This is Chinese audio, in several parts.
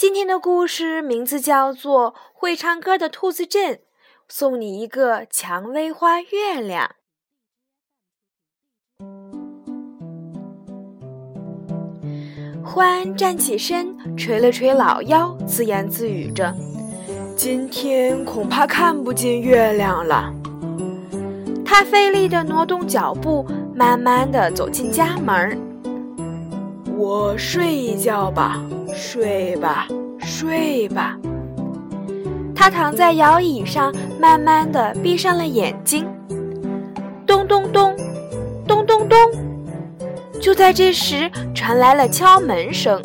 今天的故事名字叫做《会唱歌的兔子镇》，送你一个蔷薇花月亮。欢站起身，捶了捶老腰，自言自语着：“今天恐怕看不见月亮了。”他费力地挪动脚步，慢慢地走进家门。我睡一觉吧，睡吧，睡吧。他躺在摇椅上，慢慢的闭上了眼睛。咚咚咚，咚咚咚。就在这时，传来了敲门声。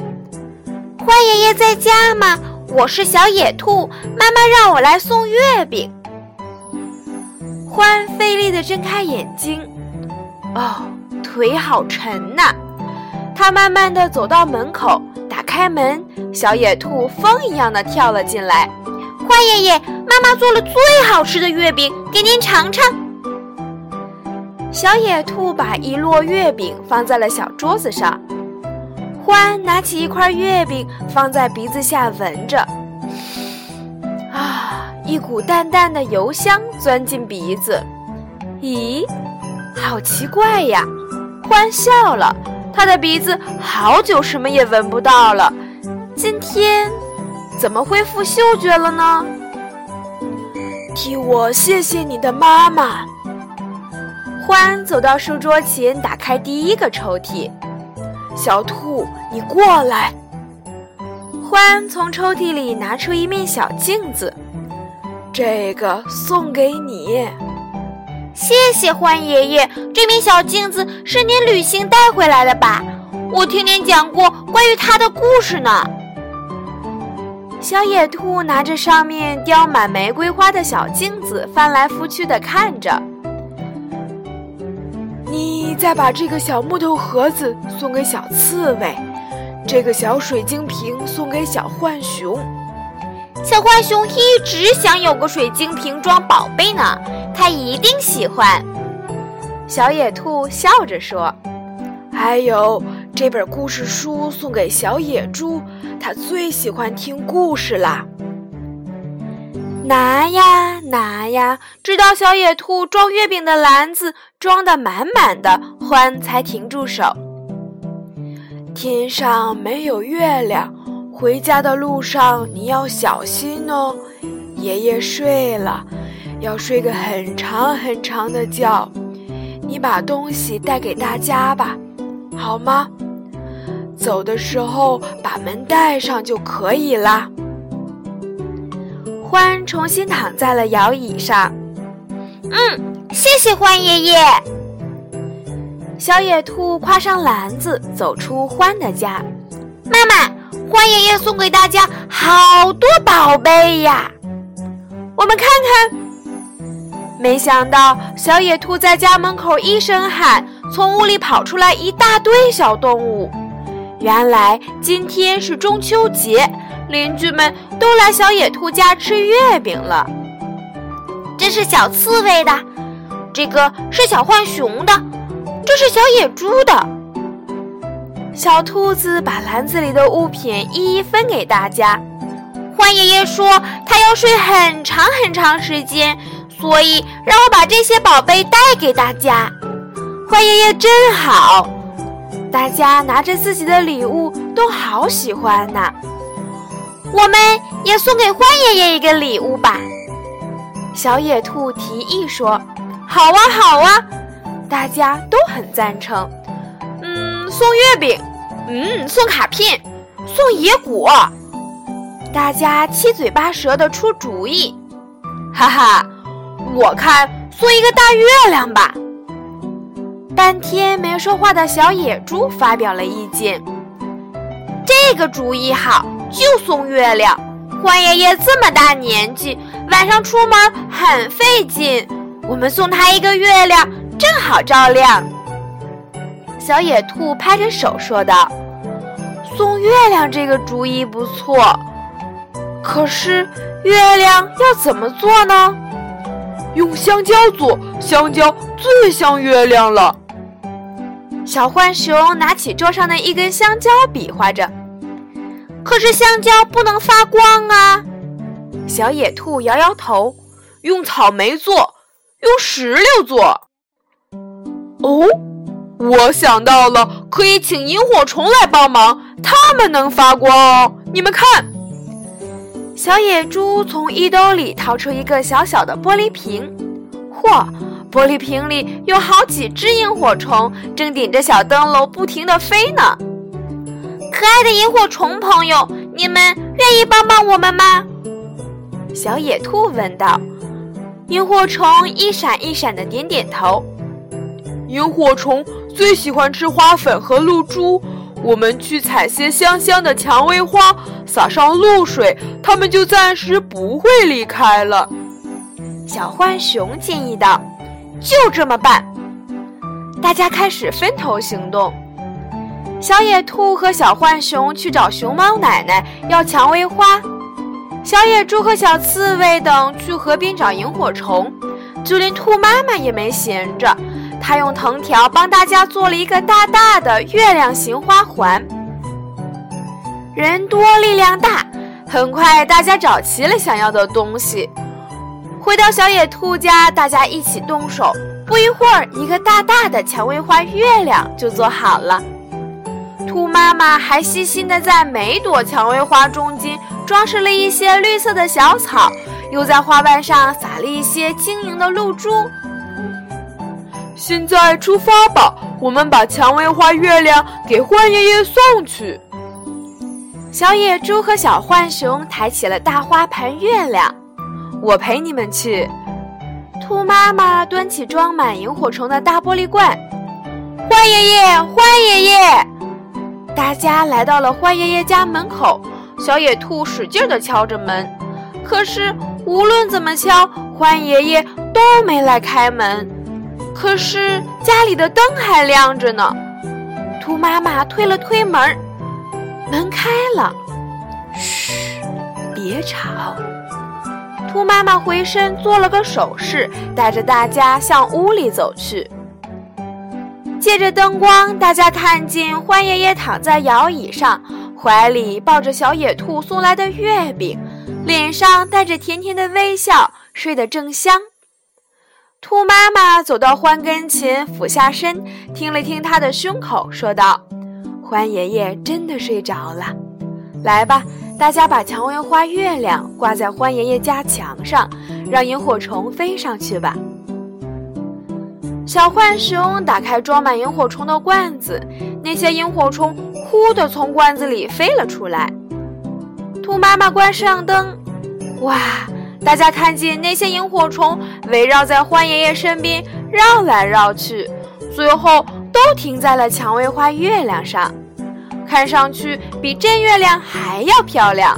欢爷爷在家吗？我是小野兔，妈妈让我来送月饼。欢费力的睁开眼睛，哦，腿好沉呐。他慢慢地走到门口，打开门，小野兔风一样的跳了进来。花爷爷，妈妈做了最好吃的月饼，给您尝尝。小野兔把一摞月饼放在了小桌子上。欢拿起一块月饼放在鼻子下闻着，啊，一股淡淡的油香钻进鼻子。咦，好奇怪呀！欢笑了。他的鼻子好久什么也闻不到了，今天怎么恢复嗅觉了呢？替我谢谢你的妈妈。欢走到书桌前，打开第一个抽屉。小兔，你过来。欢从抽屉里拿出一面小镜子，这个送给你。谢谢欢爷爷，这面小镜子是您旅行带回来的吧？我听您讲过关于它的故事呢。小野兔拿着上面雕满玫瑰花的小镜子，翻来覆去的看着。你再把这个小木头盒子送给小刺猬，这个小水晶瓶送给小浣熊。小浣熊一直想有个水晶瓶装宝贝呢。它一定喜欢，小野兔笑着说：“还有这本故事书送给小野猪，它最喜欢听故事啦。”拿呀拿呀，直到小野兔装月饼的篮子装得满满的，欢才停住手。天上没有月亮，回家的路上你要小心哦。爷爷睡了。要睡个很长很长的觉，你把东西带给大家吧，好吗？走的时候把门带上就可以啦。欢重新躺在了摇椅上，嗯，谢谢欢爷爷。小野兔挎上篮子走出欢的家，妈妈，欢爷爷送给大家好多宝贝呀，我们看看。没想到，小野兔在家门口一声喊，从屋里跑出来一大堆小动物。原来今天是中秋节，邻居们都来小野兔家吃月饼了。这是小刺猬的，这个是小浣熊的，这是小野猪的。小兔子把篮子里的物品一一分给大家。欢爷爷说，他要睡很长很长时间。所以，让我把这些宝贝带给大家。欢爷爷真好，大家拿着自己的礼物，都好喜欢呢。我们也送给欢爷爷一个礼物吧。小野兔提议说：“好啊，好啊！”大家都很赞成。送月饼，嗯，送卡片，送野果。大家七嘴八舌的出主意，哈哈。我看送一个大月亮吧。半天没说话的小野猪发表了意见：“这个主意好，就送月亮。”关爷爷这么大年纪，晚上出门很费劲，我们送他一个月亮，正好照亮。小野兔拍着手说道：“送月亮这个主意不错，可是月亮要怎么做呢？用香蕉做，香蕉最像月亮了。”小浣熊拿起桌上的一根香蕉，比划着。可是香蕉不能发光啊！小野兔摇摇头，用草莓做，用石榴做。哦，我想到了，可以请萤火虫来帮忙，它们能发光哦。你们看，小野猪从衣兜里掏出一个小小的玻璃瓶，嚯，玻璃瓶里有好几只萤火虫，正顶着小灯笼不停地飞呢。可爱的萤火虫朋友，你们愿意帮帮我们吗？小野兔问道。萤火虫一闪一闪的点点头。萤火虫最喜欢吃花粉和露珠，我们去采些香香的蔷薇花，撒上露水，它们就暂时不会离开了。小浣熊建议道：“就这么办。”大家开始分头行动。小野兔和小浣熊去找熊猫奶奶要蔷薇花，小野猪和小刺猬等去河边找萤火虫，就连兔妈妈也没闲着，他用藤条帮大家做了一个大大的月亮形花环。人多力量大，很快大家找齐了想要的东西。回到小野兔家，大家一起动手，不一会儿，一个大大的蔷薇花月亮就做好了。兔妈妈还细心地在每朵蔷薇花中间装饰了一些绿色的小草，又在花瓣上撒了一些晶莹的露珠。现在出发吧，我们把蔷薇花月亮给獾爷爷送去。小野猪和小浣熊抬起了大花盘月亮，我陪你们去。兔妈妈端起装满萤火虫的大玻璃罐，獾爷爷，獾爷爷。大家来到了獾爷爷家门口，小野兔使劲地敲着门，可是无论怎么敲，獾爷爷都没来开门。可是家里的灯还亮着呢。兔妈妈推了推门，门开了。嘘，别吵。兔妈妈回身做了个手势，带着大家向屋里走去。借着灯光，大家看见欢爷爷躺在摇椅上，怀里抱着小野兔送来的月饼，脸上带着甜甜的微笑，睡得正香。兔妈妈走到獾跟前，俯下身，听了听他的胸口，说道：“獾爷爷真的睡着了。来吧，大家把蔷薇花月亮挂在獾爷爷家墙上，让萤火虫飞上去吧。”小浣熊打开装满萤火虫的罐子，那些萤火虫“呼”的从罐子里飞了出来。兔妈妈关上灯，哇！大家看见那些萤火虫围绕在獾爷爷身边绕来绕去，最后都停在了蔷薇花月亮上，看上去比真月亮还要漂亮。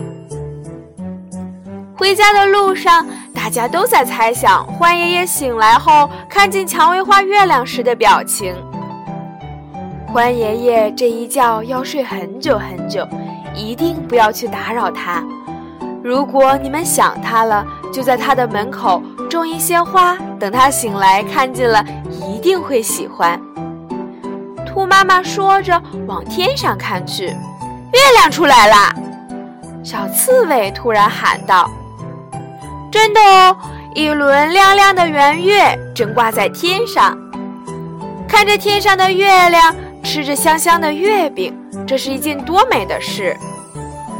回家的路上，大家都在猜想獾爷爷醒来后看见蔷薇花月亮时的表情。獾爷爷这一觉要睡很久很久，一定不要去打扰他。如果你们想他了，就在他的门口种一些花，等他醒来看见了，一定会喜欢。兔妈妈说着，往天上看去，月亮出来了。小刺猬突然喊道。真的哦，一轮亮亮的圆月正挂在天上，看着天上的月亮，吃着香香的月饼，这是一件多美的事！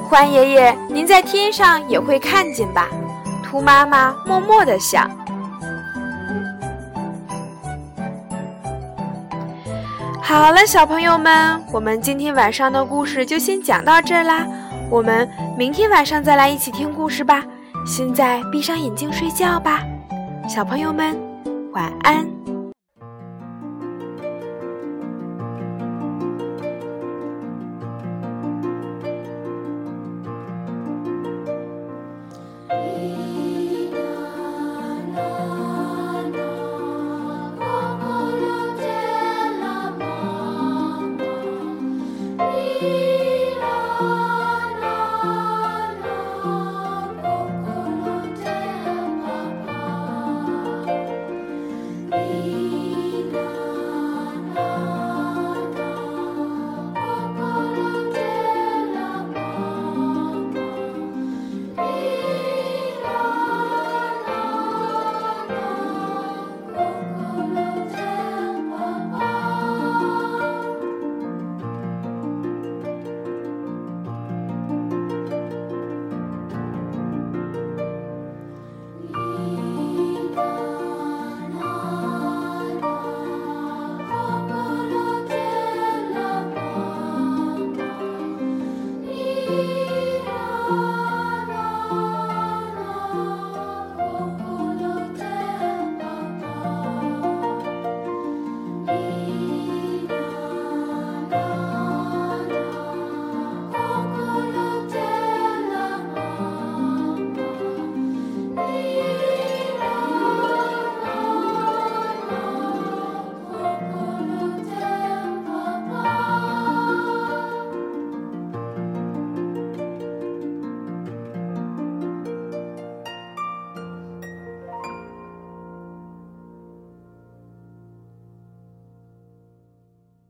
欢爷爷，您在天上也会看见吧？兔妈妈默默地想。好了，小朋友们，我们今天晚上的故事就先讲到这儿啦，我们明天晚上再来一起听故事吧。现在闭上眼睛睡觉吧，小朋友们，晚安。